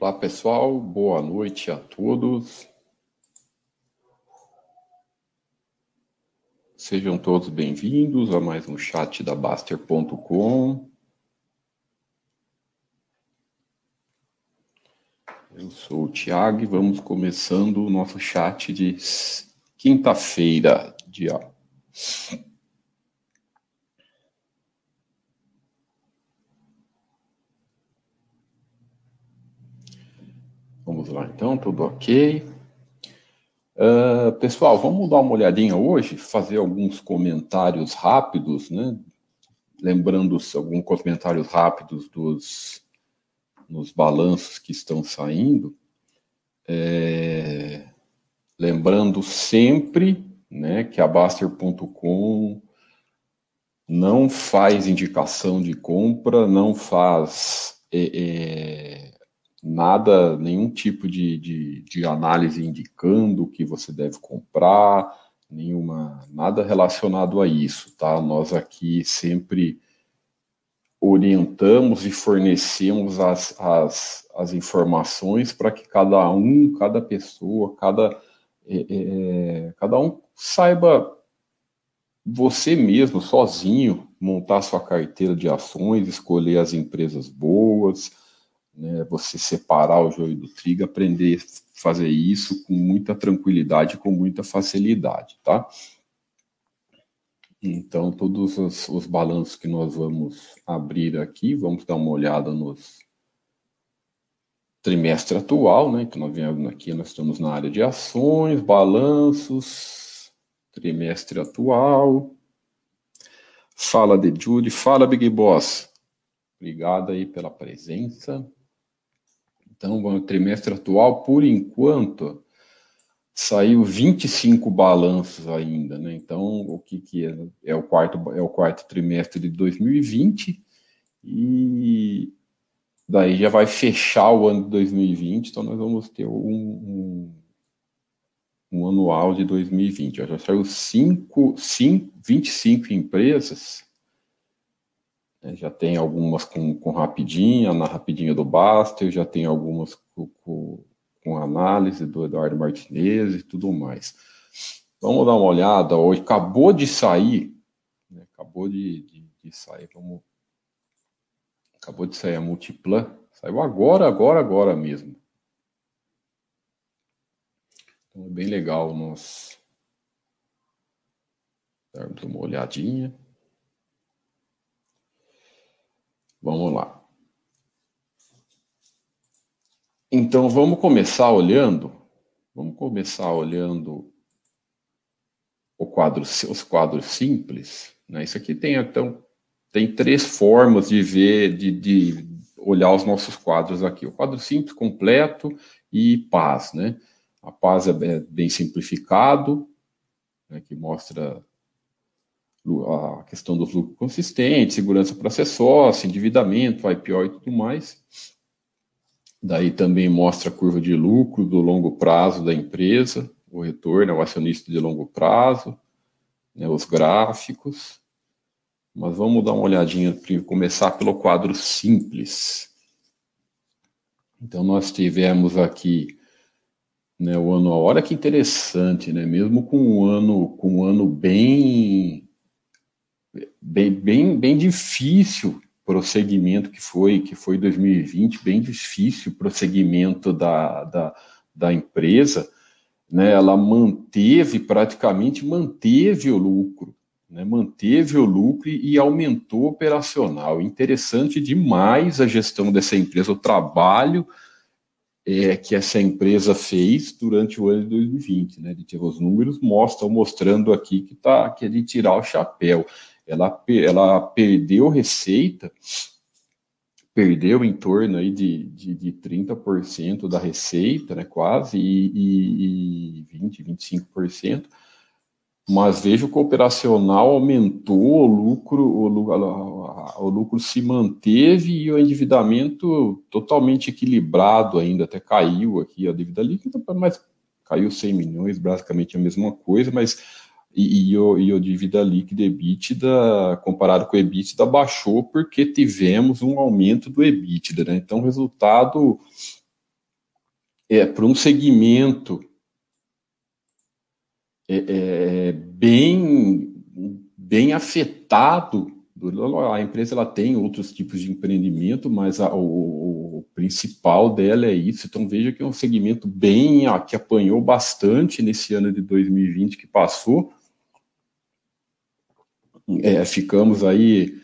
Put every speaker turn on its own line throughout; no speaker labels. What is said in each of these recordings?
Olá pessoal, boa noite a todos. Sejam todos bem-vindos a mais um chat da Baster.com. Eu sou o Tiago e vamos começando o nosso chat de quinta-feira, dia Vamos lá, então, tudo ok. Uh, pessoal, vamos dar uma olhadinha hoje, fazer alguns comentários rápidos, né? Lembrando alguns comentários rápidos dos nos balanços que estão saindo. É, lembrando sempre né, que a Baster.com não faz indicação de compra, não faz é, é, nada, nenhum tipo de, de, de análise indicando que você deve comprar, nenhuma, nada relacionado a isso, tá? Nós aqui sempre orientamos e fornecemos as, as, as informações para que cada um, cada pessoa, cada, é, é, cada um saiba você mesmo, sozinho, montar sua carteira de ações, escolher as empresas boas, né, você separar o joio do trigo, aprender a fazer isso com muita tranquilidade, com muita facilidade, tá? Então, todos os, os balanços que nós vamos abrir aqui, vamos dar uma olhada nos trimestre atual, né? Então, nós viemos aqui, nós estamos na área de ações, balanços, trimestre atual. Fala de Judy, fala Big Boss. Obrigado aí pela presença. Então, o trimestre atual, por enquanto, saiu 25 balanços ainda, né? Então, o que, que é? É o quarto, é o quarto trimestre de 2020 e daí já vai fechar o ano de 2020, então nós vamos ter um, um, um anual de 2020. Já saiu cinco, cinco, 25 empresas já tem algumas com, com rapidinha, na rapidinha do Baster, já tem algumas com, com, com análise do Eduardo Martinez e tudo mais. Vamos dar uma olhada. Hoje acabou de sair, né, acabou de, de, de, sair, vamos, acabou de sair a Multiplan, saiu agora, agora, agora mesmo. Então é bem legal nós darmos uma olhadinha. Vamos lá. Então vamos começar olhando, vamos começar olhando o quadro, os quadros simples. Né? Isso aqui tem então tem três formas de ver, de, de olhar os nossos quadros aqui. O quadro simples, completo e paz, né? A paz é bem simplificado, né, que mostra a questão dos lucros consistentes, segurança para ser sócio, endividamento, IPO e tudo mais. Daí também mostra a curva de lucro do longo prazo da empresa, o retorno ao acionista de longo prazo, né, os gráficos. Mas vamos dar uma olhadinha, começar pelo quadro simples. Então, nós tivemos aqui né, o ano, olha que interessante, né, mesmo com um ano, com um ano bem bem, bem, bem difícil prosseguimento que foi que foi 2020, bem difícil prosseguimento da, da, da empresa, né? Ela manteve praticamente manteve o lucro, né? Manteve o lucro e, aumentou operacional. Interessante demais a gestão dessa empresa, o trabalho é, que essa empresa fez durante o ano de 2020, né? Os números mostram mostrando aqui que tá que é de tirar o chapéu ela, ela perdeu receita, perdeu em torno aí de, de, de 30% da receita, né, quase, e, e, e 20%, 25%, mas vejo que o operacional aumentou, o lucro, o, o lucro se manteve e o endividamento totalmente equilibrado ainda, até caiu aqui a dívida líquida, mas caiu 100 milhões, basicamente a mesma coisa, mas e, e, o, e o dívida líquida EBITDA, comparado com o EBITDA, baixou porque tivemos um aumento do EBITDA, né? Então, o resultado é para um segmento é, é, bem, bem afetado. A empresa ela tem outros tipos de empreendimento, mas a, o, o, principal dela é isso. Então veja que é um segmento bem que apanhou bastante nesse ano de 2020 que passou. É, ficamos aí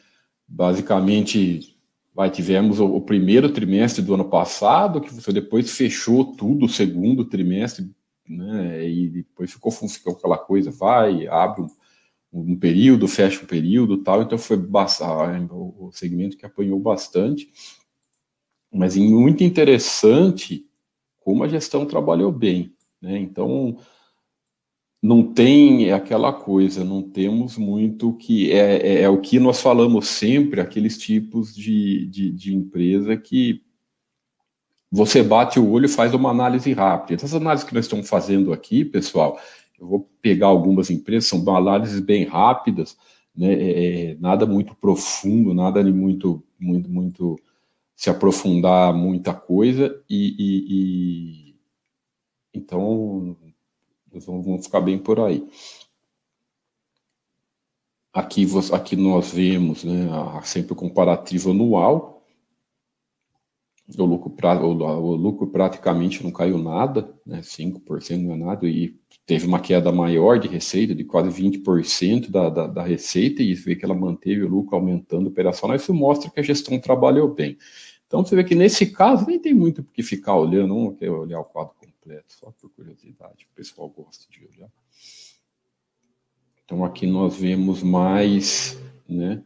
basicamente vai, tivemos o, o, primeiro trimestre do ano passado, que você depois fechou tudo, o segundo trimestre, né, e depois ficou funcionando aquela coisa, vai, abre um, um, período, fecha um período tal, então foi o segmento que apanhou bastante, mas muito interessante como a gestão trabalhou bem, né, então não tem aquela coisa, não temos muito que é, é, é, o que nós falamos sempre, aqueles tipos de, de, de, empresa que você bate o olho e faz uma análise rápida. Essas análises que nós estamos fazendo aqui, pessoal, eu vou pegar algumas empresas, são análises bem rápidas, né, é, é nada muito profundo, nada de muito, muito, muito se aprofundar muita coisa e, e, e então vamos ficar bem por aí. Aqui, aqui nós vemos né, sempre o comparativo anual. O lucro, o lucro praticamente não caiu nada, né, 5% não é nada, e teve uma queda maior de receita, de quase 20% da, da, da receita, e vê que ela manteve o lucro aumentando operacional. Isso mostra que a gestão trabalhou bem. Então você vê que nesse caso nem tem muito o que ficar olhando, um quer olhar o quadro completo, só por curiosidade, o pessoal gosta de olhar. Então aqui nós vemos mais, né?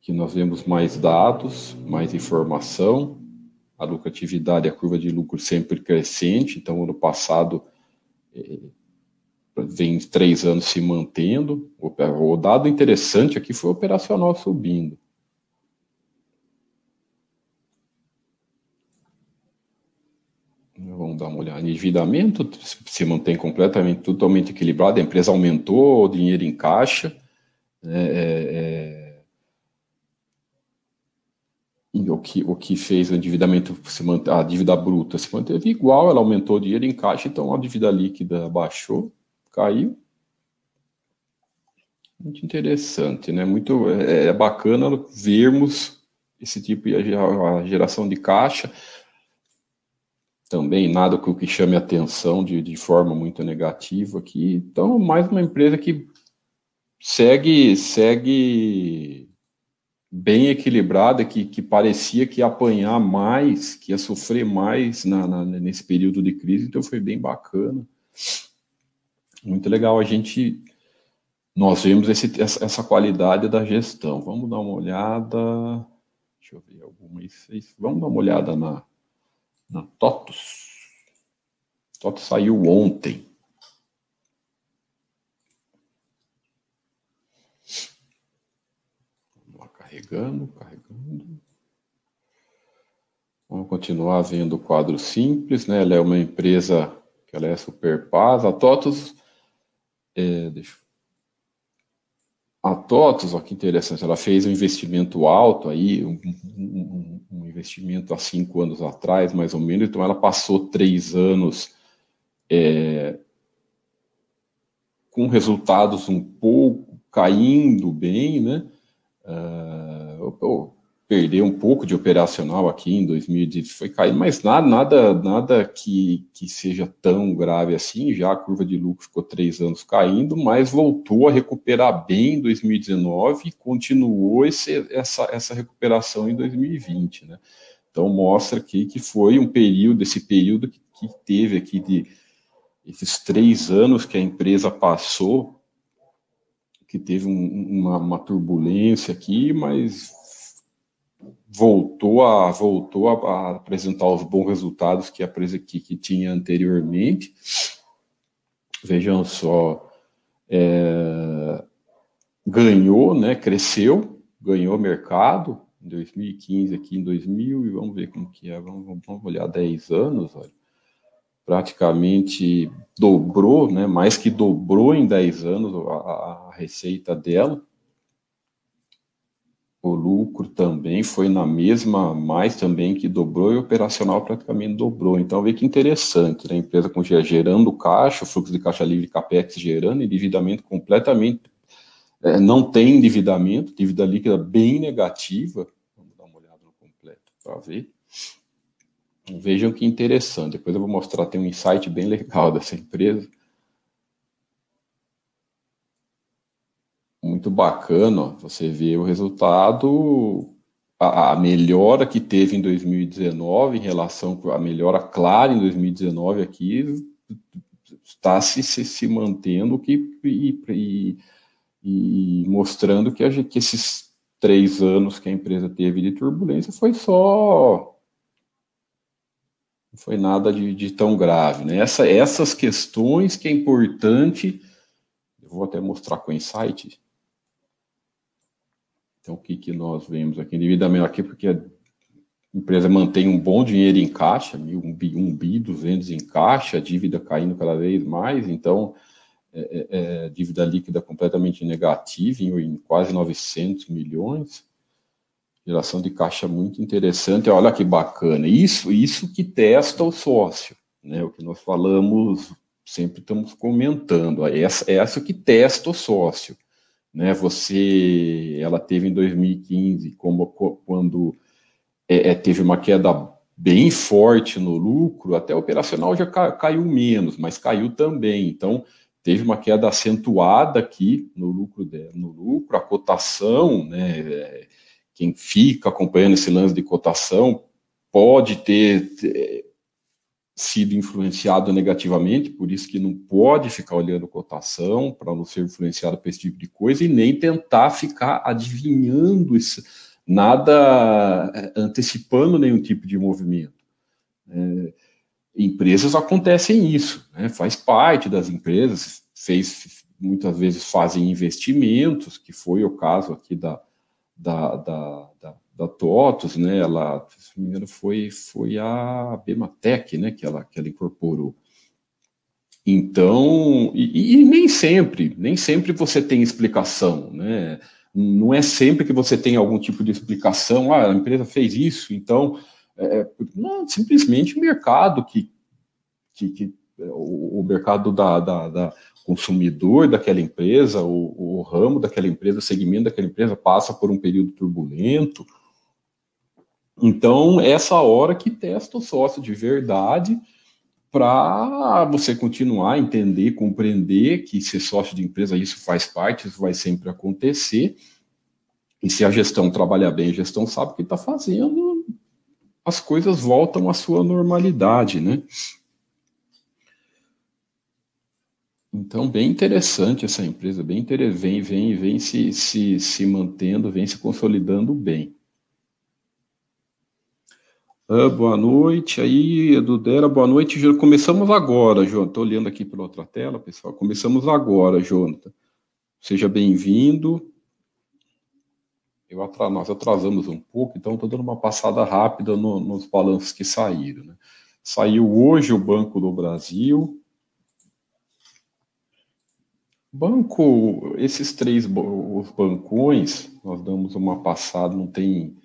Aqui nós vemos mais dados, mais informação, a lucratividade, a curva de lucro sempre crescente, então ano passado eh, vem três anos se mantendo. O dado interessante aqui foi o operacional subindo. Dar uma olhada. Endividamento se mantém completamente, totalmente equilibrado. A empresa aumentou o dinheiro em caixa. Né, é, é, o, que, o que fez o endividamento, se manter, a dívida bruta se manteve igual, ela aumentou o dinheiro em caixa, então a dívida líquida baixou, caiu. Muito interessante, né? Muito é, é bacana vermos esse tipo de geração de caixa também nada que que chame atenção de, de forma muito negativa aqui. Então, mais uma empresa que segue segue bem equilibrada, que, que parecia que ia apanhar mais, que ia sofrer mais na, na, nesse período de crise, então foi bem bacana. Muito legal a gente nós vemos esse, essa, essa qualidade da gestão. Vamos dar uma olhada. Deixa eu ver alguma. Vamos dar uma olhada na, na TOTUS. TOTUS saiu ontem. Vamos lá, carregando, carregando. Vamos continuar vendo o quadro simples, né? Ela é uma empresa que ela é super paz. A TOTUS, é, deixa a TOTUS, ó, que interessante, ela fez um investimento alto aí, um, um, um, investimento há cinco anos atrás, mais ou menos, então ela passou três anos é, com resultados um pouco caindo bem, né? Uh, perdeu um pouco de operacional aqui em 2018, foi cair, mas nada, nada, nada que, que seja tão grave assim. Já a curva de lucro ficou três anos caindo, mas voltou a recuperar bem em 2019 e continuou esse, essa, essa recuperação em 2020, né? Então mostra aqui que foi um período, esse período que, que teve aqui de esses três anos que a empresa passou, que teve um, uma, uma turbulência aqui, mas voltou a voltou a, a, apresentar os bons resultados que a empresa que, que tinha anteriormente. Vejam só, é, ganhou, né, cresceu, ganhou mercado em 2015 aqui em 2000 e vamos ver como que é, vamos, vamos olhar 10 anos, olha, praticamente dobrou, né, mais que dobrou em 10 anos a, a receita dela o lucro também foi na mesma, mais também que dobrou e o operacional praticamente dobrou. Então, vê que interessante, né? A empresa com gerando caixa, fluxo de caixa livre, capex gerando, endividamento completamente, é, não tem endividamento, dívida líquida bem negativa. Vamos dar uma olhada no completo para ver. Vejam que interessante. Depois eu vou mostrar, tem um insight bem legal dessa empresa. Muito bacana você ver o resultado, a, melhora que teve em 2019 em relação à melhora clara em 2019 aqui está se, se, se mantendo que, e, e, e mostrando que, a, que esses três anos que a empresa teve de turbulência foi só não foi nada de, de tão grave. Né? Essa, essas questões que é importante, eu vou até mostrar com o insight, então, o que, que nós vemos aqui? Endividamento aqui, porque a empresa mantém um bom dinheiro em caixa, um bi, um bi 200 em caixa, a dívida caindo cada vez mais, então, é, é, é dívida líquida completamente negativa, em, em, quase 900 milhões, geração de caixa muito interessante, olha que bacana, isso, isso que testa o sócio, né, o que nós falamos, sempre estamos comentando, essa, essa que testa o sócio, né? Você, ela teve em 2015, como quando é, é, teve uma queda bem forte no lucro, até operacional já caiu menos, mas caiu também. Então, teve uma queda acentuada aqui no lucro dela, no lucro, a cotação, né? Quem fica acompanhando esse lance de cotação pode ter sido influenciado negativamente, por isso que não pode ficar olhando cotação para não ser influenciado por esse tipo de coisa e nem tentar ficar adivinhando isso, nada é, antecipando nenhum tipo de movimento. É, empresas acontecem isso, né, faz parte das empresas, fez, muitas vezes fazem investimentos, que foi o caso aqui da, da, da, da da TOTOS, né? Ela, se não me engano, foi, foi a Bematec, né? Que ela, que ela incorporou. Então, e, e, nem sempre, nem sempre você tem explicação, né? Não é sempre que você tem algum tipo de explicação, ah, a empresa fez isso, então, é, é não, simplesmente o mercado que, que, que o, o mercado da, da, da, consumidor daquela empresa, o, o ramo daquela empresa, o segmento daquela empresa passa por um período turbulento, então, essa hora que testa o sócio de verdade para você continuar a entender, compreender que ser sócio de empresa, isso faz parte, isso vai sempre acontecer. E se a gestão trabalha bem, a gestão sabe o que está fazendo, as coisas voltam à sua normalidade, né? Então, bem interessante essa empresa, bem interessante, vem, vem, vem se, se, se mantendo, vem se consolidando bem. Ah, boa noite. Aí, Edudera, boa noite. Começamos agora, Jonathan. Estou olhando aqui pela outra tela, pessoal. Começamos agora, Jonathan. Seja bem-vindo. Eu atra... Nós atrasamos um pouco, então estou dando uma passada rápida no, nos balanços que saíram. Né? Saiu hoje o Banco do Brasil. Banco, esses três os bancões, nós damos uma passada, não tem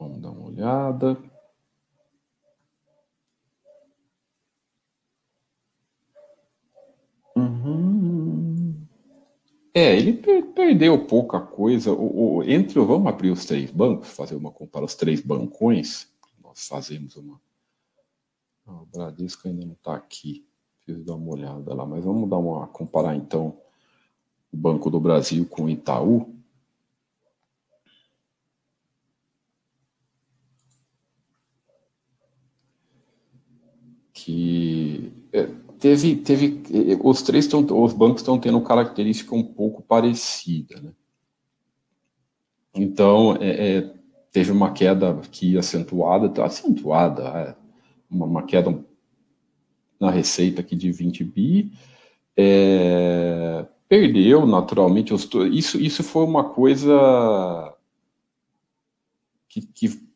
Vamos dar uma olhada. Uhum. É, ele per perdeu pouca coisa. O, o, entre, vamos abrir os três bancos, fazer uma comparação, os três bancões. Nós fazemos uma. Ah, o Bradesco ainda não está aqui. Preciso dar uma olhada lá, mas vamos dar uma comparar então o Banco do Brasil com o Itaú. Que é, teve, teve os três estão, os bancos estão tendo característica um pouco parecida, né? Então, é, é, teve uma queda aqui acentuada, tá acentuada, é, uma, uma, queda na receita aqui de 20 bi, é, perdeu naturalmente, os, isso, isso foi uma coisa que, que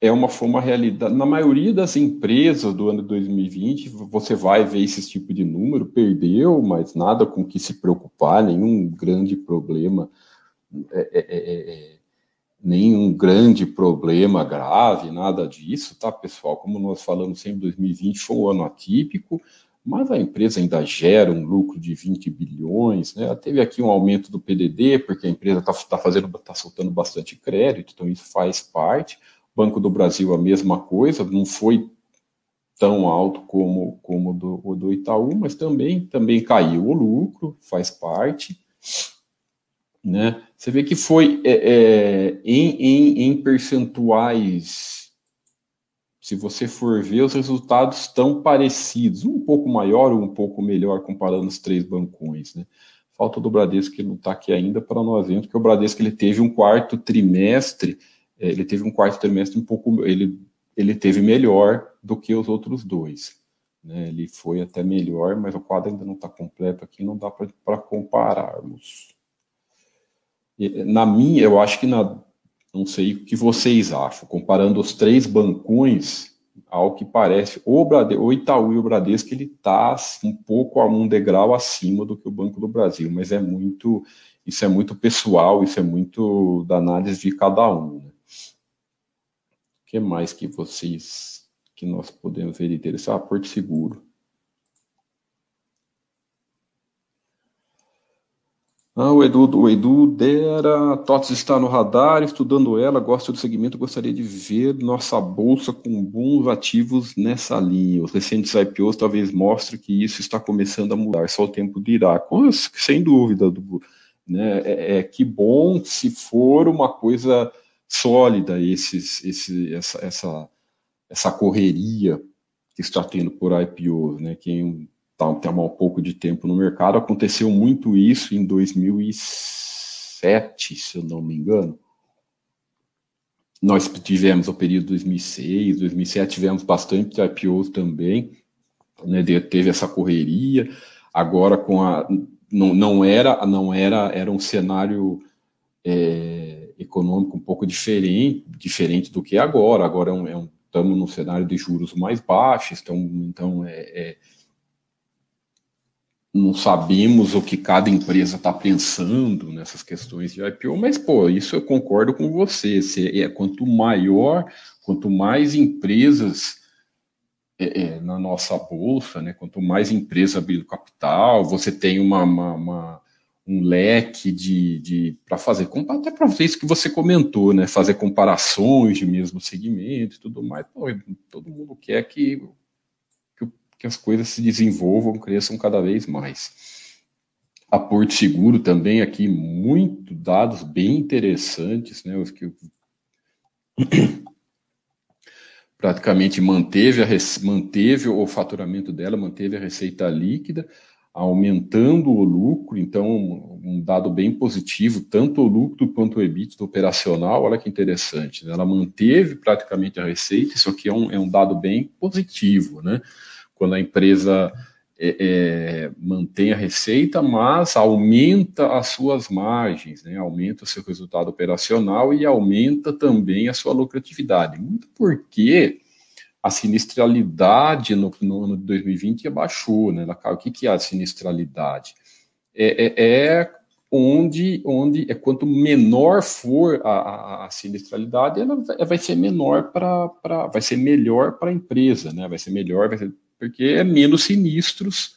é uma, foi uma realidade. Na maioria das empresas do ano 2020, você vai ver esse tipo de número, perdeu, mas nada com que se preocupar, nenhum grande problema é, é, é, é nenhum grande problema grave, nada disso, tá, pessoal? Como nós falamos sempre, 2020 foi um ano atípico, mas a empresa ainda gera um lucro de 20 bilhões, né? Teve aqui um aumento do PDD, porque a empresa está tá fazendo, está soltando bastante crédito, então isso faz parte. Banco do Brasil a mesma coisa, não foi tão alto como como do, o do Itaú, mas também também caiu o lucro, faz parte. Né? Você vê que foi é, é, em, em, em percentuais, se você for ver, os resultados estão parecidos, um pouco maior ou um pouco melhor comparando os três bancões. Né? Falta do Bradesco que não está aqui ainda para nós vermos, porque o Bradesco ele teve um quarto trimestre, ele teve um quarto trimestre um pouco, ele, ele teve melhor do que os outros dois. Né? Ele foi até melhor, mas o quadro ainda não está completo aqui, não dá para compararmos na minha, eu acho que na, não sei o que vocês acham, comparando os três bancões, ao que parece, o, Brade, o Itaú e o Bradesco, ele está um pouco a um degrau acima do que o Banco do Brasil, mas é muito, isso é muito pessoal, isso é muito da análise de cada um. Né? Que mais que vocês, que nós podemos ver interessante? Ah, Porto Seguro. Ah, o Edu, o Edu Dera, TOTS está no radar, estudando ela, gosto do segmento, gostaria de ver nossa bolsa com bons ativos nessa linha. Os recentes IPOs talvez mostrem que isso está começando a mudar, só o tempo dirá. Sem dúvida, do, né? É, é, que bom se for uma coisa sólida esses, esse, essa, essa, essa correria que está tendo por IPOs, né? Quem tá, tem um pouco de tempo no mercado. Aconteceu muito isso em 2007, se eu não me engano. Nós tivemos o período 2006, 2007, tivemos bastante IPOs também, né, teve essa correria. Agora com a não, não era não era era um cenário é, econômico um pouco diferente diferente do que é agora. Agora é um, é um, estamos num cenário de juros mais baixos, então, então é, é não sabemos o que cada empresa está pensando nessas questões de IPO, mas, pô, isso eu concordo com você. Se é, quanto maior, quanto mais empresas é, é, na nossa bolsa, né, quanto mais empresa abrindo capital, você tem uma, uma, uma um leque de, de para fazer, até para ver isso que você comentou, né, fazer comparações de mesmo segmento e tudo mais. Pô, todo mundo quer que que as coisas se desenvolvam, cresçam cada vez mais. A Porto Seguro também aqui, muito dados bem interessantes, né? Os que praticamente manteve, a, manteve o faturamento dela, manteve a receita líquida, aumentando o lucro, então um dado bem positivo, tanto o lucro quanto o EBITDA operacional, olha que interessante, né? ela manteve praticamente a receita, isso aqui é um, é um dado bem positivo, né? quando a empresa é, é, mantém a receita, mas aumenta as suas margens, né? aumenta o seu resultado operacional e aumenta também a sua lucratividade. Muito porque a sinistralidade no, no ano de 2020 abaixou. Né? O que, que é a sinistralidade? É, é, é onde, onde é quanto menor for a, a, a sinistralidade, ela vai ser menor para vai ser melhor para a empresa, né? Vai ser melhor, vai ser porque é menos sinistros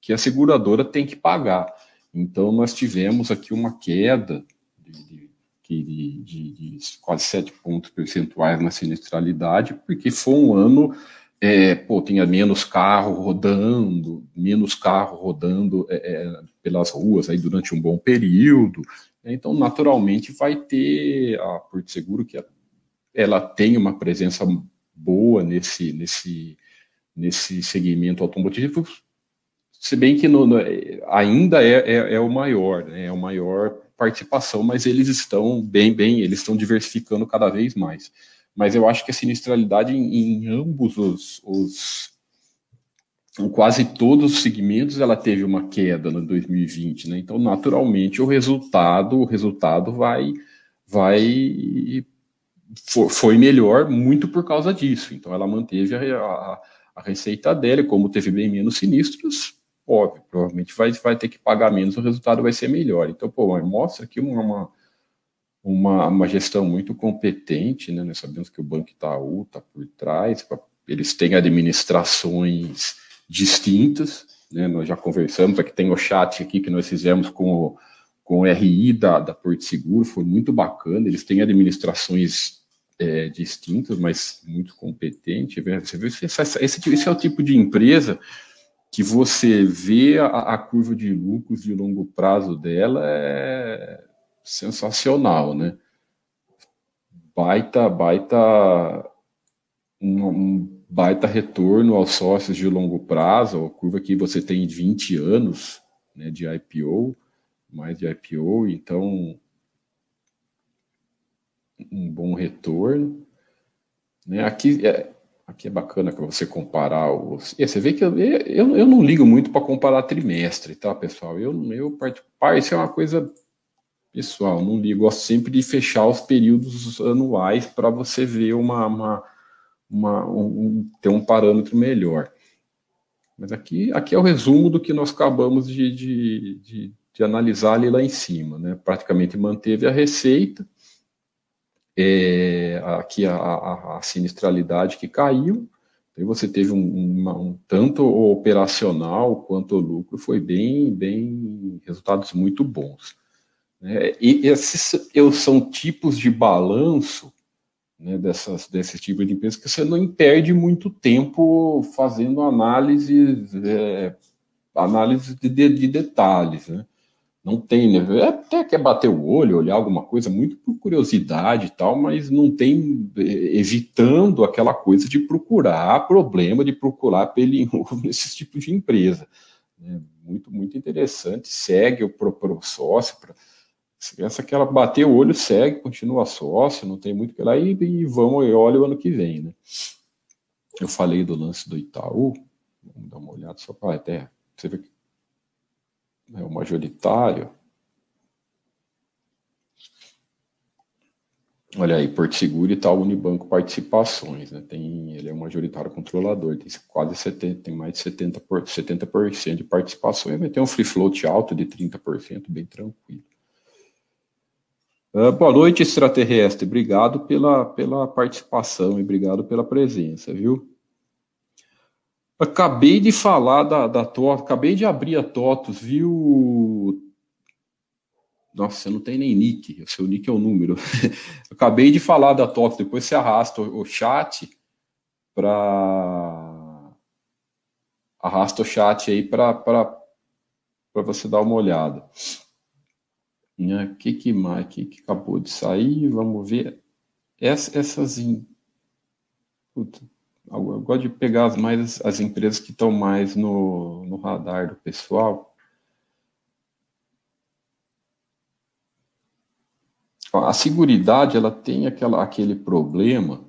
que a seguradora tem que pagar. Então, nós tivemos aqui uma queda de, de, de, de quase 7 pontos percentuais na sinistralidade, porque foi um ano, é, pô, tinha menos carro rodando, menos carro rodando é, é, pelas ruas aí durante um bom período. Então, naturalmente, vai ter a Porto Seguro, que ela tem uma presença boa nesse, nesse, nesse segmento automotivo, se bem que no, no, ainda é, é, é, o maior, né, é o maior participação, mas eles estão bem, bem, eles estão diversificando cada vez mais. Mas eu acho que a sinistralidade em, em ambos os, os em quase todos os segmentos ela teve uma queda no 2020, né? Então, naturalmente, o resultado, o resultado vai vai foi melhor muito por causa disso. Então, ela manteve a, a a receita dele, como teve bem menos sinistros, óbvio, provavelmente vai, vai ter que pagar menos, o resultado vai ser melhor. Então, pô, mostra aqui uma, uma, uma, gestão muito competente, né? Nós sabemos que o Banco Itaú está por trás, eles têm administrações distintas, né? Nós já conversamos, aqui tem o chat aqui que nós fizemos com o, com o RI da, da Porto Seguro, foi muito bacana, eles têm administrações é, distintas, mas muito competente. Você vê, esse, esse é o tipo de empresa que você vê a, a, curva de lucros de longo prazo dela é sensacional, né? Baita, baita, um, um baita retorno aos sócios de longo prazo, a curva que você tem 20 anos né, de IPO, mais de IPO, então um bom retorno. Né? Aqui, é, aqui é bacana para você comparar os. E você vê que eu, eu, eu não ligo muito para comparar trimestre, tá, pessoal? Eu, eu participar, isso é uma coisa pessoal, não ligo. Gosto sempre de fechar os períodos anuais para você ver uma, uma, uma um, ter um parâmetro melhor. Mas aqui, aqui é o resumo do que nós acabamos de, de, de, de analisar ali lá em cima. Né? Praticamente manteve a receita, é, aqui a, a, a, sinistralidade que caiu, e você teve um, um, tanto operacional quanto lucro foi bem, bem resultados muito bons. Né? E esses eu, são tipos de balanço né, dessas, desse tipo de empresa que você não perde muito tempo fazendo análises, é, análise de, de, detalhes. Né? Não tem, né? até quer bater o olho, olhar alguma coisa, muito por curiosidade e tal, mas não tem, é, evitando aquela coisa de procurar problema, de procurar pelo nesses tipos de empresa. Né? Muito, muito interessante, segue o, pro, pro sócio, pra, essa que ela bater o olho, segue, continua sócio, não tem muito que lá, e, e vamos, e olha o ano que vem, né? Eu falei do lance do Itaú, vamos dar uma olhada só para até, você vê que é o majoritário. Olha aí, Porto Seguro e tal, Unibanco Participações, né? Tem, ele é um majoritário controlador, tem quase 70, tem mais de 70%, por, 70 de participações, vai ter um free float alto de 30%, bem tranquilo. Uh, boa noite, extraterrestre. Obrigado pela, pela participação e obrigado pela presença, viu? Acabei de falar da, da TOTOS, acabei de abrir a TOTOS, viu? Nossa, você não tem nem nick, o seu nick é o número. acabei de falar da TOTOS, depois você arrasta o, o chat para. Arrasta o chat aí para você dar uma olhada. O né? que, que mais que, que acabou de sair? Vamos ver. Ess, essas. In... Puta eu gosto de pegar as, mais as empresas que estão mais no, no radar do pessoal. A seguridade ela tem aquela, aquele problema,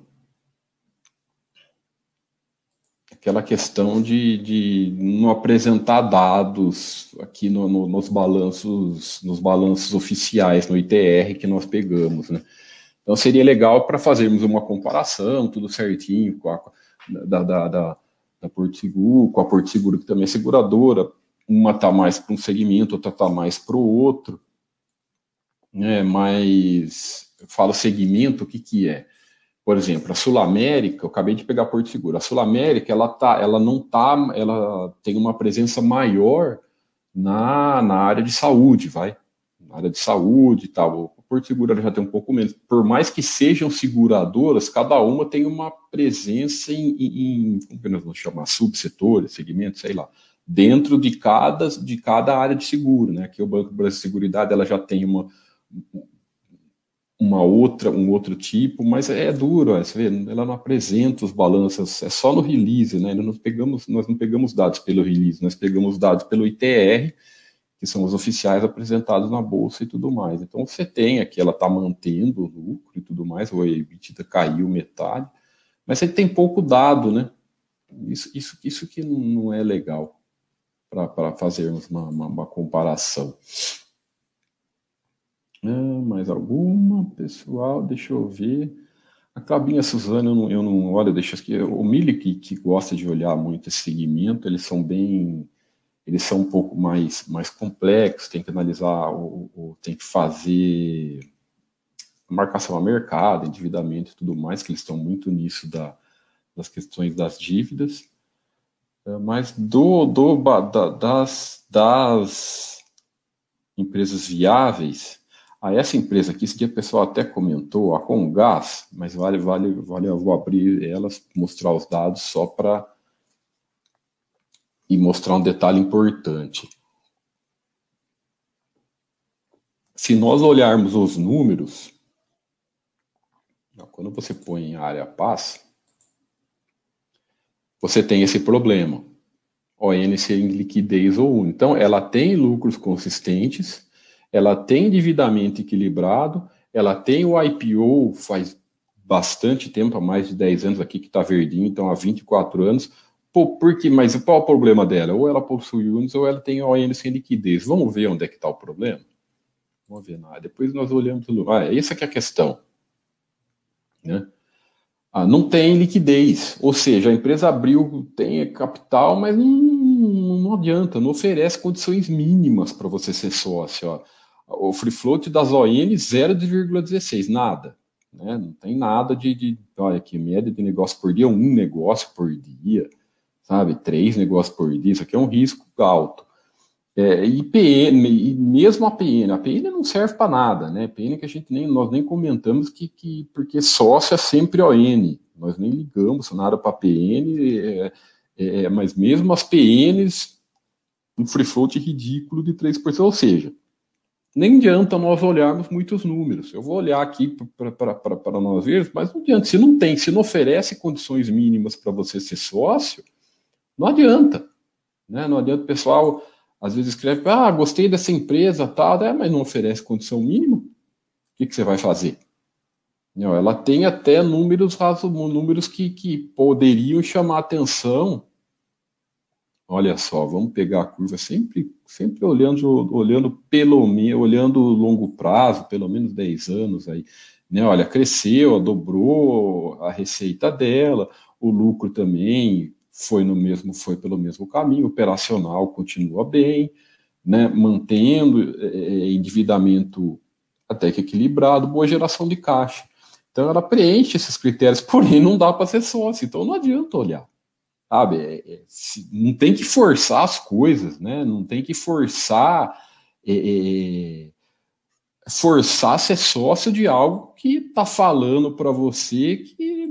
aquela questão de, de não apresentar dados aqui no, no, nos balanços nos balanços oficiais no ITR que nós pegamos, né? Então seria legal para fazermos uma comparação, tudo certinho com a, da, da, da, da Porto Seguro, com a Porto Seguro, que também é seguradora, uma está mais para um segmento, outra está mais para o outro, né, mas eu falo segmento, o que, que é? Por exemplo, a Sul América, eu acabei de pegar Porto Seguro, a Sul América, ela, tá, ela não tá, ela tem uma presença maior na, na área de saúde, vai, na área de saúde e tal, Porto Seguro já tem um pouco menos. Por mais que sejam seguradoras, cada uma tem uma presença em, em, como nós vamos chamar, subsetores, segmentos, sei lá, dentro de cada, de cada área de seguro, né? Aqui o Banco Brasil de Seguridade, ela já tem uma, uma outra, um outro tipo, mas é duro, você vê, ela não apresenta os balanços, é só no release, né? Nós, pegamos, nós não pegamos dados pelo release, nós pegamos dados pelo ITR, que são os oficiais apresentados na bolsa e tudo mais. Então você tem aqui, ela está mantendo o lucro e tudo mais, o EBITDA caiu metade, mas você tem pouco dado, né? Isso, isso, isso que não é legal para fazermos uma, uma, uma comparação. Ah, mais alguma, pessoal? Deixa eu ver. A Clabinha Suzana, eu não, eu não olho, deixa aqui. O Mili, que, que gosta de olhar muito esse segmento, eles são bem eles são um pouco mais, mais complexos, tem que analisar, ou, ou tem que fazer marcação a mercado, endividamento e tudo mais, que eles estão muito nisso da, das questões das dívidas. É, mas do, do da, das, das empresas viáveis, a essa empresa aqui, esse dia o pessoal até comentou, a Comgás, mas vale, vale, vale, eu vou abrir elas, mostrar os dados só para e mostrar um detalhe importante. Se nós olharmos os números, quando você põe em área paz, você tem esse problema. ONC em liquidez ou 1. Então, ela tem lucros consistentes, ela tem endividamento equilibrado, ela tem o IPO faz bastante tempo, há mais de 10 anos aqui, que está verdinho, então há 24 anos. Pô, por que, mas qual é o problema dela? Ou ela possui units ou ela tem ON sem liquidez. Vamos ver onde é que está o problema? Vamos ver nada. Depois nós olhamos. Ah, essa que é a questão. Né? Ah, não tem liquidez, ou seja, a empresa abriu, tem capital, mas não, não adianta, não oferece condições mínimas para você ser sócio. Ó o free float das ON 0,16, nada. Né? Não tem nada de, de, olha aqui, média de negócio por dia, um negócio por dia, sabe? Três negócios por dia, isso aqui é um risco alto. É, e PN, e mesmo a PN, a PN não serve para nada, né? PN que a gente nem, nós nem comentamos que, que porque sócio é sempre ON, nós nem ligamos nada para PN, é, é, mas mesmo as PNs, um free float ridículo de 3%, ou seja, nem adianta nós olharmos muitos números. Eu vou olhar aqui para nós vermos, mas não adianta. Se não tem, se não oferece condições mínimas para você ser sócio, não adianta. Né? Não adianta o pessoal, às vezes, escreve, ah, gostei dessa empresa, tal, né? mas não oferece condição mínima. O que, que você vai fazer? Não, ela tem até números, números que, que poderiam chamar atenção Olha só, vamos pegar a curva sempre, sempre olhando, olhando pelo olhando longo prazo, pelo menos 10 anos aí. Né? Olha, cresceu, dobrou a receita dela, o lucro também foi no mesmo, foi pelo mesmo caminho, operacional continua bem, né? mantendo é, é endividamento até que equilibrado, boa geração de caixa. Então ela preenche esses critérios, porém não dá para ser sócio, então não adianta olhar sabe? É, é, não tem que forçar as coisas, né? Não tem que forçar é, é forçar ser sócio de algo que está falando para você que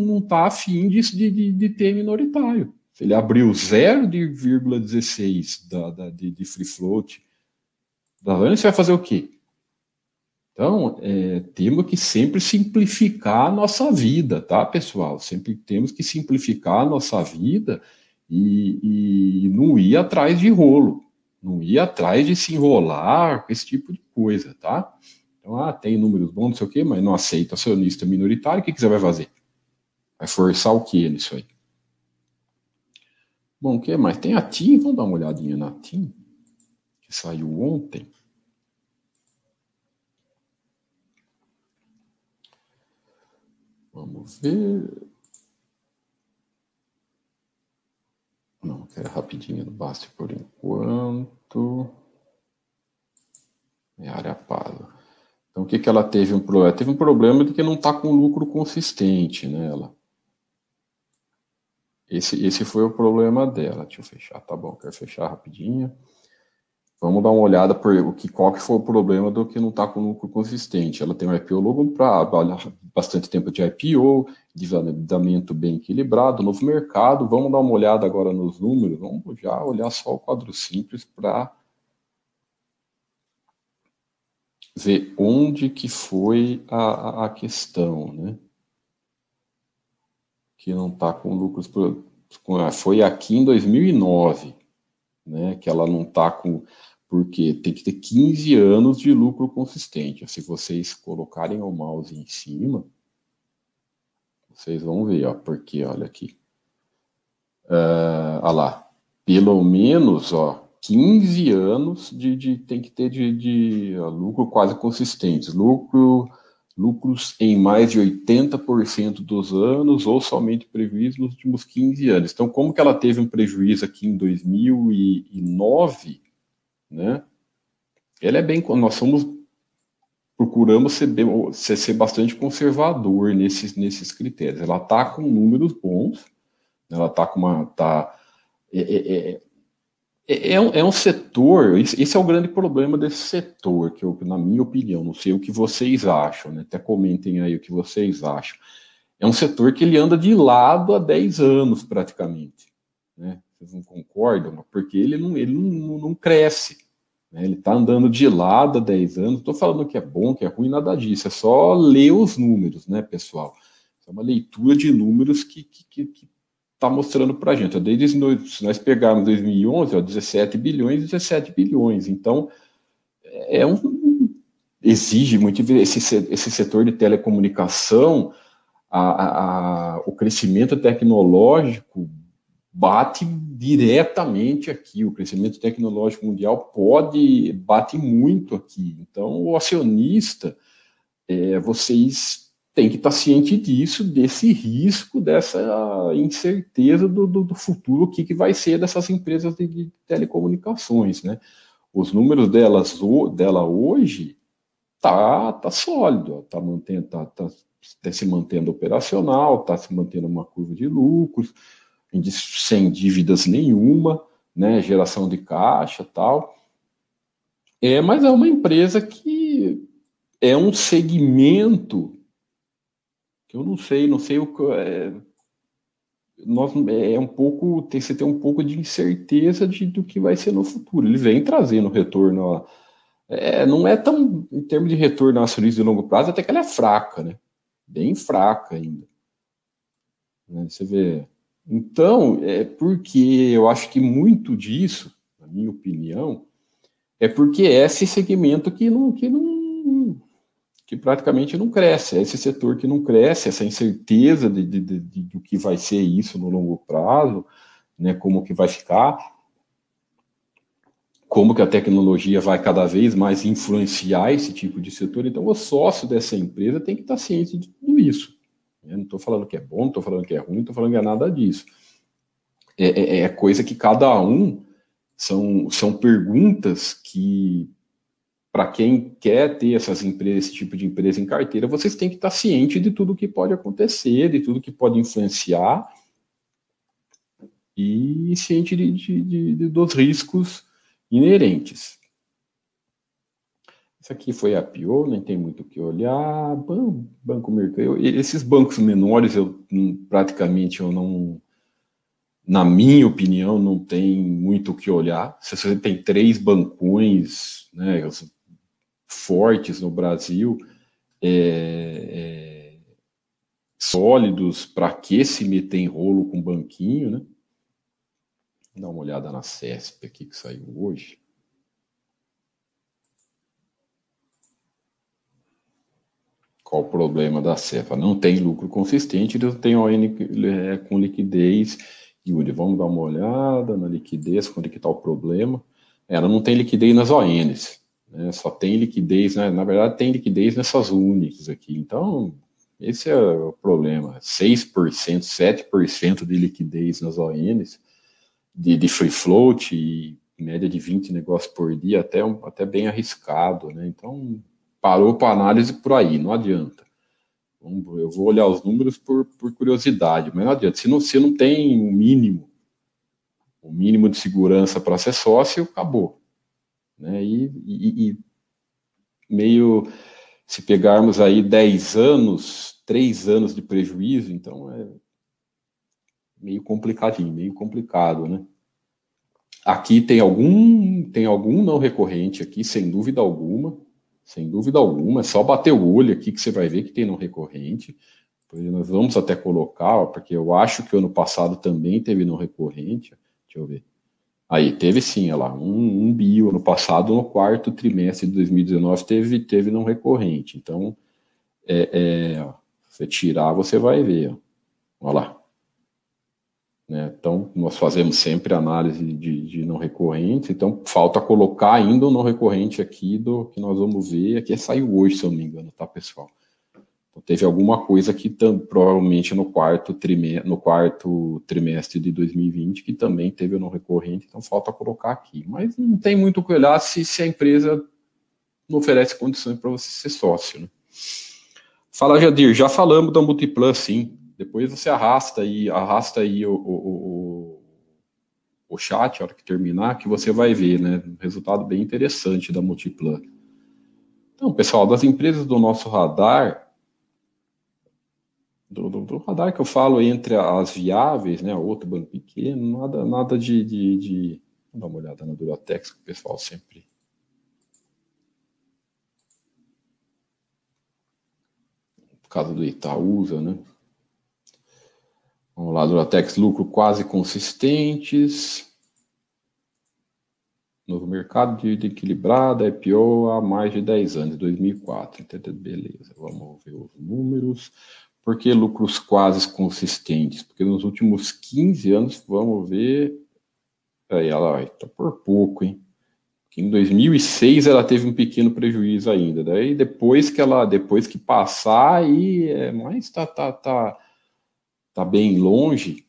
não está afim de, de, de, ter minoritário. Ele abriu 0,16 da, da, de, de free float da você vai fazer o quê? Então, é, temos que sempre simplificar a nossa vida, tá, pessoal? Sempre temos que simplificar a nossa vida e, e não ir atrás de rolo, não ir atrás de se enrolar com esse tipo de coisa, tá? Então, ah, tem números bons, não sei o quê, mas não aceita acionista minoritário, o que, que você vai fazer? Vai forçar o que nisso aí? Bom, o que mais? Tem a TIM, vamos dar uma olhadinha na TIM, que saiu ontem. Vamos ver. Não, quero rapidinho no Basta por enquanto. É área paga. Então, o que, que ela teve um problema? Teve um problema de que não está com lucro consistente. Né, esse, esse foi o problema dela. Deixa eu fechar, tá bom, quero fechar rapidinho. Vamos dar uma olhada por o que, qual que foi o problema do que não está com lucro consistente. Ela tem um IPO logo para bastante tempo de IPO, endividamento bem equilibrado, novo mercado. Vamos dar uma olhada agora nos números. Vamos já olhar só o quadro simples para ver onde que foi a, a questão, né? Que não está com lucros. Foi aqui em 2009, né? Que ela não está com porque tem que ter 15 anos de lucro consistente. Se vocês colocarem o mouse em cima, vocês vão ver, ó, porque olha aqui. Uh, olha lá, pelo menos, ó, 15 anos de, de tem que ter de, de lucro quase consistentes. Lucro, lucros em mais de 80% dos anos ou somente prejuízo nos últimos 15 anos. Então, como que ela teve um prejuízo aqui em 2009, né? Ele é bem, nós somos procuramos ser, ser, bastante conservador nesses, nesses critérios. Ela está com números bons, ela está com uma. Tá, é, é, é, é, um, é um setor, esse é o grande problema desse setor, que eu, na minha opinião, não sei o que vocês acham, né? até comentem aí o que vocês acham. É um setor que ele anda de lado há 10 anos, praticamente. Né? Vocês não concordam? Porque ele não, ele não, não cresce. Né? Ele está andando de lado há 10 anos. Estou falando que é bom, que é ruim, nada disso. É só ler os números, né, pessoal? É uma leitura de números que, que, que, que está mostrando para a gente. Desde, se nós pegarmos 2011, ó, 17 bilhões, 17 bilhões. Então, é um exige muito esse, esse setor de telecomunicação, a, a, o crescimento tecnológico bate diretamente aqui. O crescimento tecnológico mundial pode bate muito aqui. Então, o acionista, é, vocês tem que estar ciente disso, desse risco, dessa incerteza do, do, do futuro, o que, que vai ser dessas empresas de, de telecomunicações, né? Os números delas dela hoje tá, tá sólido, tá, mantendo, tá, tá, tá se mantendo operacional, tá se mantendo uma curva de lucros, sem dívidas nenhuma, né? Geração de caixa tal. É, mas é uma empresa que é um segmento que eu não sei, não sei o que. É, nós, é um pouco. Tem, você tem um pouco de incerteza de, do que vai ser no futuro. Ele vem trazendo retorno. É, não é tão. Em termos de retorno na acionista de longo prazo, até que ela é fraca, né? Bem fraca ainda. Né? Você vê. Então, é porque eu acho que muito disso, na minha opinião, é porque é esse segmento que não, que não que praticamente não cresce. É esse setor que não cresce, essa incerteza de, de, de, de, do que vai ser isso no longo prazo, né, como que vai ficar, como que a tecnologia vai cada vez mais influenciar esse tipo de setor. Então, o sócio dessa empresa tem que estar ciente de tudo isso. Eu não estou falando que é bom, não estou falando que é ruim, não estou falando que é nada disso. É, é, é coisa que cada um são, são perguntas que para quem quer ter essas empresas, esse tipo de empresa em carteira, vocês têm que estar ciente de tudo que pode acontecer, de tudo que pode influenciar e ciente de, de, de, dos riscos inerentes. Isso aqui foi a pior, nem tem muito o que olhar. Banco, banco esses bancos menores, eu hum, praticamente eu não, na minha opinião, não tem muito o que olhar. Se você tem três bancões, né, fortes no Brasil, é, é, sólidos, para que se meter em rolo com banquinho, né? Dá uma olhada na CESP aqui que saiu hoje. Qual o problema da CEPA? Não tem lucro consistente, não tem ON é, com liquidez. Yuri, vamos dar uma olhada na liquidez, quando é que está o problema. Ela não tem liquidez nas ONs né? Só tem liquidez, né? na verdade tem liquidez nessas únicas aqui. Então, esse é o problema. 6%, 7% de liquidez nas ONs, de, de free float e média de 20 negócios por dia, até, até bem arriscado, né? Então, parou para análise por aí, não adianta. Eu vou olhar os números por, por curiosidade, mas não adianta. Se não, se não tem o um mínimo, o um mínimo de segurança para ser sócio, acabou. Né? E, e, e, meio, se pegarmos aí 10 anos, 3 anos de prejuízo, então é meio complicadinho, meio complicado, né? Aqui tem algum, tem algum não recorrente aqui, sem dúvida alguma, sem dúvida alguma, é só bater o olho aqui que você vai ver que tem não recorrente. Nós vamos até colocar, porque eu acho que o ano passado também teve não recorrente. Deixa eu ver. Aí, teve sim, olha lá, um, um bio no passado, no quarto trimestre de 2019, teve, teve não recorrente. Então, é, é, você tirar, você vai ver. Olha lá. Né? Então, nós fazemos sempre análise de, de, não recorrente, então falta colocar ainda o não recorrente aqui do que nós vamos ver. Aqui é saiu hoje, se eu não me engano, tá, pessoal? Então, teve alguma coisa que provavelmente no quarto, trimestre, no quarto trimestre de 2020 que também teve o recorrente, então falta colocar aqui. Mas não tem muito o que olhar se, se a empresa não oferece condições para você ser sócio. Né? Fala, Jadir, já falamos da Multiplan, sim. Depois você arrasta aí, arrasta aí o, o, o, o chat, a hora que terminar, que você vai ver, né? Um resultado bem interessante da Multiplan. Então, pessoal, das empresas do nosso radar, do, do, do, radar que eu falo entre as viáveis, né, outro banco pequeno, nada, nada de, de, de... Dar uma olhada na Duratex, que o pessoal sempre caso do Itaúsa, né? Vamos lá, Duratex, lucro quase consistentes. Novo mercado de equilibrada, IPO há mais de 10 anos, 2004. Beleza, vamos ver os números. Por que lucros quase consistentes? Porque nos últimos 15 anos, vamos ver. Aí, ela vai, tá por pouco, hein? em 2006 ela teve um pequeno prejuízo ainda. Daí depois que ela, depois que passar, aí é, mas tá, tá, tá, tá bem longe,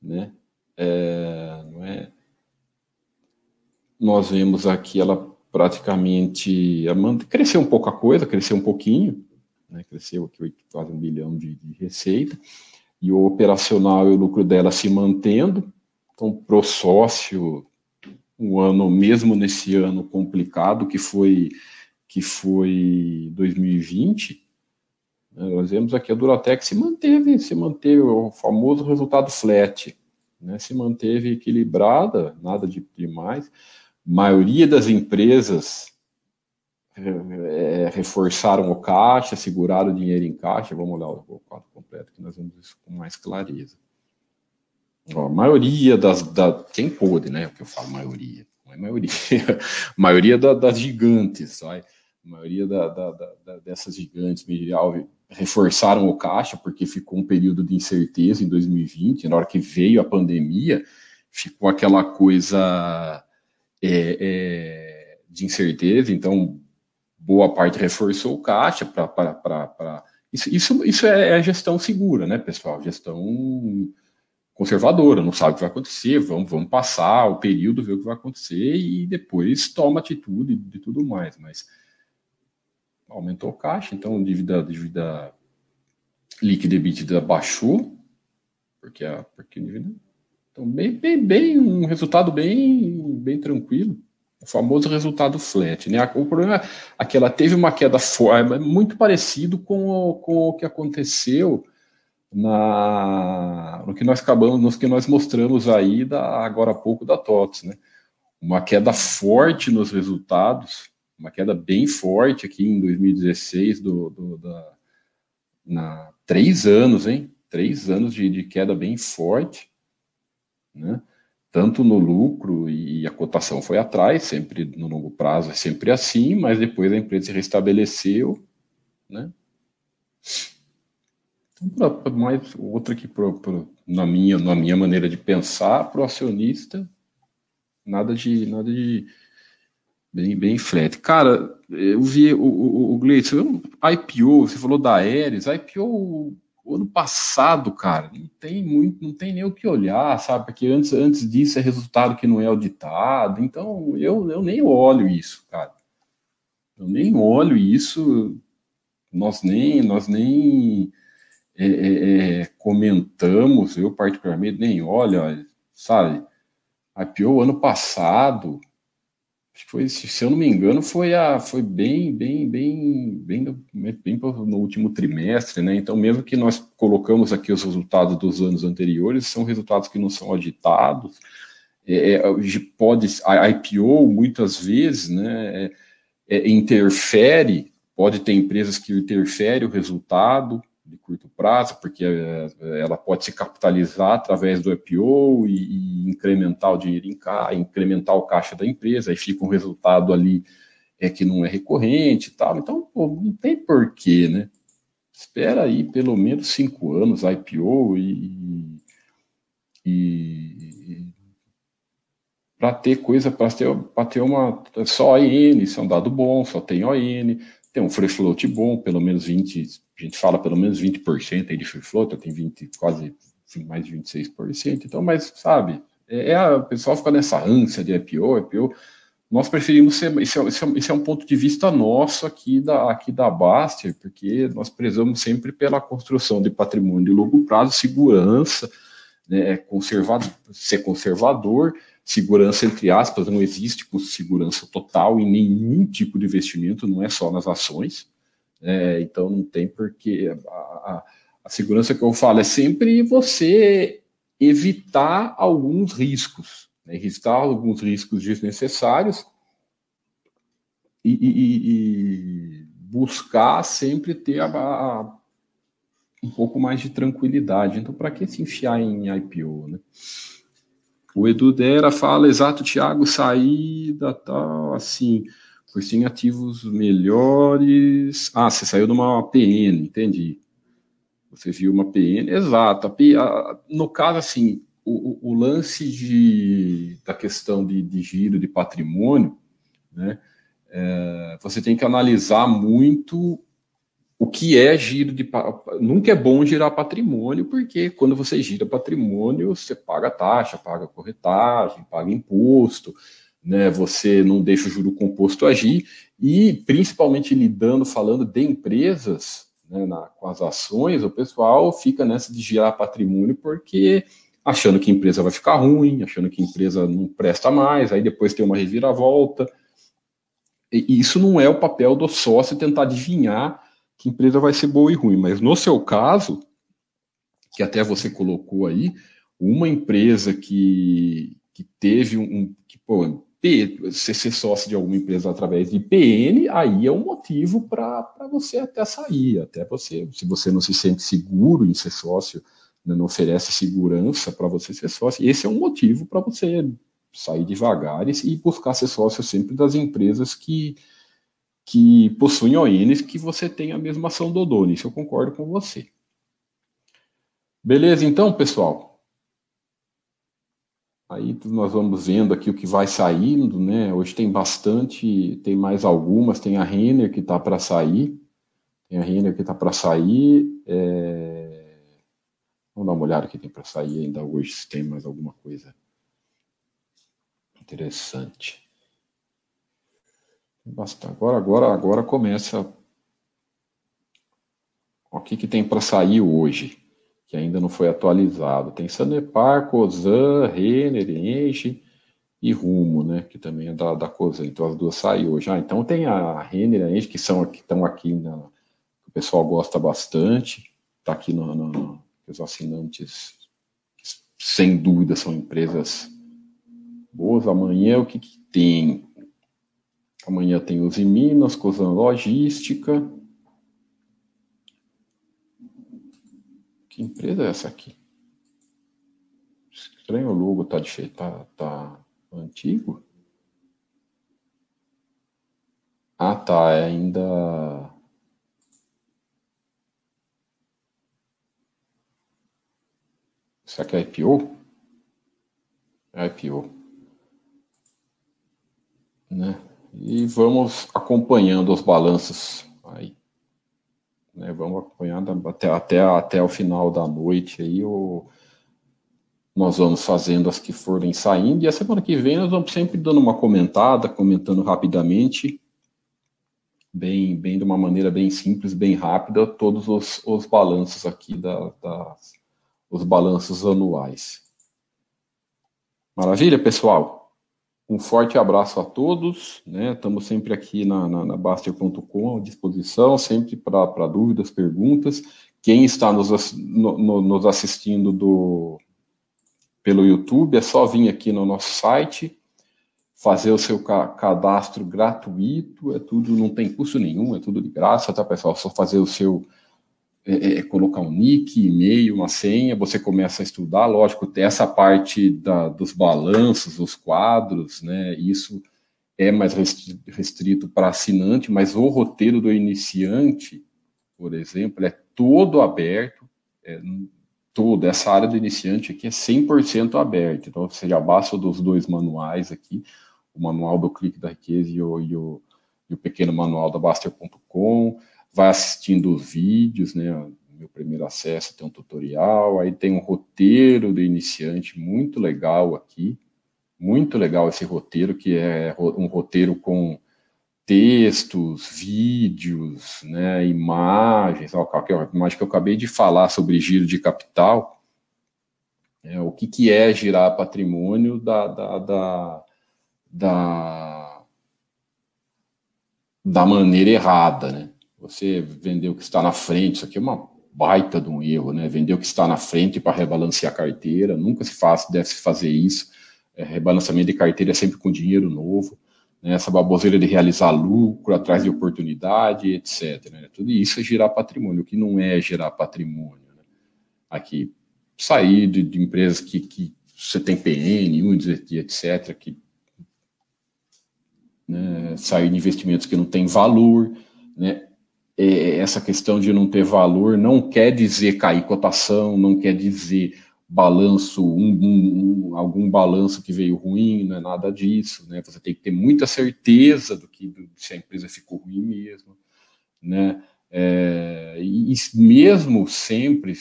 né? É, não é? Nós vemos aqui ela praticamente cresceu um pouco a coisa, cresceu um pouquinho, né? Cresceu aqui quase um bilhão de, de receita e o operacional e o lucro dela se mantendo. Então, pro sócio, um ano, mesmo nesse ano complicado que foi que foi 2020, né, nós vemos aqui a Duratec se manteve, se manteve o famoso resultado flat, né, se manteve equilibrada, nada de demais. maioria das empresas é, reforçaram o caixa, seguraram o dinheiro em caixa. Vamos olhar o quadro completo que nós vemos isso com mais clareza. Ó, a maioria das. Da, quem pôde, né? O que eu falo, maioria. Não é maioria. a maioria da, das gigantes? A maioria da, da, dessas gigantes reforçaram o caixa porque ficou um período de incerteza em 2020. Na hora que veio a pandemia, ficou aquela coisa é, é, de incerteza. Então, boa parte reforçou o caixa para. Isso, isso, isso é, é gestão segura, né, pessoal? Gestão conservadora, não sabe o que vai acontecer, vamos, vamos passar o período, ver o que vai acontecer e depois toma atitude de tudo mais. Mas aumentou o caixa, então dívida, dívida líquida e EBITDA baixou, porque a porque dívida. Então, bem, bem, bem, um resultado bem, bem tranquilo. O famoso resultado flat. Né? O problema é que ela teve uma queda forte, é muito parecido com o, com o que aconteceu na, no que nós acabamos, no que nós mostramos aí da, agora há pouco da TOTS, né? Uma queda forte nos resultados, uma queda bem forte aqui em 2016 do, do da, na três anos, hein? Três anos de, de queda bem forte, né? Tanto no lucro e a cotação foi atrás, sempre no longo prazo é sempre assim, mas depois a empresa se restabeleceu, né? Então, mais outra que na minha na minha maneira de pensar para o acionista nada de nada de bem bem flat cara eu vi o, o, o Gleison, IPO você falou da Aeres IPO ano passado cara não tem muito não tem nem o que olhar sabe? Porque antes antes disso é resultado que não é auditado. Então eu, eu nem olho isso cara. Eu nem olho isso. Nós nem nós nem é, é, é, comentamos, eu particularmente nem olha, sabe, IPO ano passado, acho que foi, se eu não me engano, foi, a, foi bem, bem, bem, bem, bem, bem no último trimestre, né? Então, mesmo que nós colocamos aqui os resultados dos anos anteriores, são resultados que não são auditados, é, é pode, a IPO muitas vezes, né, é, é, interfere, pode ter empresas que interferem o resultado, de curto prazo, porque eh, ela pode se capitalizar através do IPO e, e incrementar o dinheiro em caixa, incrementar o caixa da empresa, aí fica um resultado ali é que não é recorrente e tal. Então, pô, não tem porquê, né? Espera aí pelo menos cinco anos IPO e, e para ter coisa, para ter, ter uma. Só ON, isso é um dado bom, só tem ON, tem um free float bom, pelo menos 20, a gente fala pelo menos 20% aí de free float, tem 20, quase mais de 26%, então, mas sabe, é, é o pessoal fica nessa ânsia de IPO, IPO, nós preferimos ser. Esse é, esse, é, esse é, um ponto de vista nosso aqui da, aqui da Baster, porque nós prezamos sempre pela construção de patrimônio de longo prazo, segurança, né, conservador, ser conservador, segurança entre aspas, não existe segurança total em nenhum tipo de investimento, não é só nas ações. É, então não tem porque a, a, a segurança que eu falo é sempre você evitar alguns riscos né, evitar alguns riscos desnecessários e, e, e buscar sempre ter a, um pouco mais de tranquilidade. Então, para que se enfiar em IPO? Né? O Edu Dera fala, exato, Thiago, saída, tal, assim, pois tem ativos melhores. Ah, você saiu de uma PN, entendi. Você viu uma PN, exato. No caso, assim, o, o, lance de, da questão de, de giro de patrimônio, né, é, você tem que analisar muito o que é giro de nunca é bom girar patrimônio porque quando você gira patrimônio você paga taxa paga corretagem paga imposto né você não deixa o juro composto agir e principalmente lidando falando de empresas né, na, com as ações o pessoal fica nessa de girar patrimônio porque achando que a empresa vai ficar ruim, achando que a empresa não presta mais, aí depois tem uma reviravolta. E isso não é o papel do sócio tentar adivinhar que empresa vai ser boa e ruim, mas no seu caso, que até você colocou aí, uma empresa que, que teve um. Que, pô, você ser sócio de alguma empresa através de PN, aí é um motivo para você até sair, até você, se você não se sente seguro em ser sócio né, não oferece segurança para você ser sócio. E esse é um motivo para você sair devagar e, buscar ser sócio sempre das empresas que, que possuem ONs que você tem a mesma ação do dono. Isso eu concordo com você. Beleza, então, pessoal? Aí nós vamos vendo aqui o que vai saindo, né? Hoje tem bastante, tem mais algumas, tem a Renner que está para sair, tem a Renner que está para sair, é... Vamos dar uma olhada que tem para sair ainda hoje, se tem mais alguma coisa interessante. Basta. Agora, agora, agora começa. O que, que tem para sair hoje, que ainda não foi atualizado? Tem Sanepar, Cozan, Renner, Enche e Rumo, né? Que também é da, da. Então as duas saíram hoje. Ah, então tem a Renner e a que são que estão aqui, na, o pessoal gosta bastante. Está aqui no, no, os assinantes, sem dúvida, são empresas boas. Amanhã o que, que tem? Amanhã tem os Minas, Cosan Logística. Que empresa é essa aqui? Estranho o logo, tá, de, tá, tá antigo? Ah, tá, é ainda Será que é IPO? É IPO. Né? E vamos acompanhando os balanços aí. Né? Vamos acompanhando até, até, até o final da noite aí. O... Nós vamos fazendo as que forem saindo. E a semana que vem nós vamos sempre dando uma comentada, comentando rapidamente bem, bem de uma maneira bem simples, bem rápida, todos os, os balanços aqui da, das, os balanços anuais. Maravilha, pessoal? Um forte abraço a todos. Né? Estamos sempre aqui na, na, na Baster.com à disposição, sempre para dúvidas, perguntas. Quem está nos, no, nos assistindo do, pelo YouTube, é só vir aqui no nosso site, fazer o seu ca cadastro gratuito, é tudo, não tem custo nenhum, é tudo de graça, tá, pessoal? Só fazer o seu é, é, é, colocar um nick, e-mail, uma senha, você começa a estudar, lógico, tem essa parte da, dos balanços, os quadros, né? Isso é mais restrito para assinante, mas o roteiro do iniciante, por exemplo, é todo aberto, é, todo, essa área do iniciante aqui é 100% aberta, então você já basta dos dois manuais aqui, o manual do clique da riqueza e o, e o, e o pequeno manual da Baster.com, vai assistindo os vídeos, né? Meu primeiro acesso tem um tutorial, aí tem um roteiro do iniciante muito legal aqui, Muito legal esse roteiro, que é um roteiro com textos, vídeos, né, imagens, ó, a imagem que eu acabei de falar sobre giro de capital, é, o que, que é girar patrimônio da, da, da, da, da maneira errada, né? Você vendeu o que está na frente, isso aqui é uma baita de um erro, né? Vender o que está na frente para rebalancear a carteira, nunca se faz, deve se fazer isso. É, rebalanceamento de carteira é sempre com dinheiro novo, né? essa baboseira de realizar lucro atrás de oportunidade, etc. Né? Tudo isso é gerar patrimônio, o que não é gerar patrimônio. Né? Aqui, sair de, de empresas que, que, você tem PN, etc., que né, sair de investimentos que não têm valor, né, essa questão de não ter valor não quer dizer cair cotação, não quer dizer balanço, um, um, um, algum balanço que veio ruim, não é nada disso, né? Você tem que ter muita certeza do que do, se a empresa ficou ruim mesmo, né? É, e mesmo sempre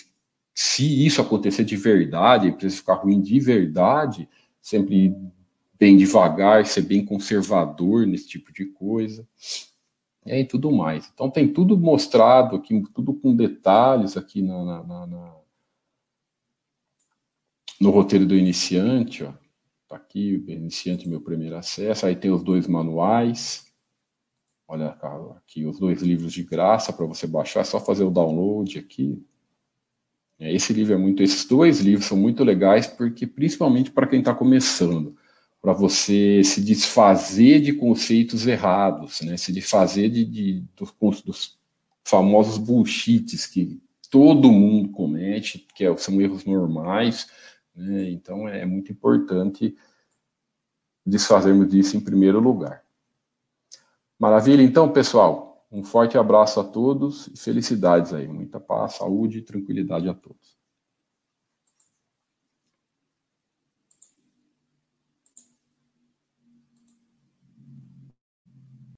se isso acontecer de verdade, a empresa ficar ruim de verdade, sempre bem devagar, ser bem conservador nesse tipo de coisa, e tudo mais. Então tem tudo mostrado aqui, tudo com detalhes aqui na, na, na, no roteiro do iniciante, ó. Tá aqui, o iniciante, meu primeiro acesso. Aí tem os dois manuais. Olha aqui, os dois livros de graça para você baixar. É só fazer o download aqui. É, esse livro é muito, esses dois livros são muito legais porque principalmente para quem está começando, para você se desfazer de conceitos errados, né? Se desfazer de, de dos, dos, famosos bullshits que todo mundo comete, que é, são erros normais, né? Então é muito importante desfazermos disso em primeiro lugar. Maravilha, então, pessoal. Um forte abraço a todos e felicidades aí. Muita paz, saúde e tranquilidade a todos.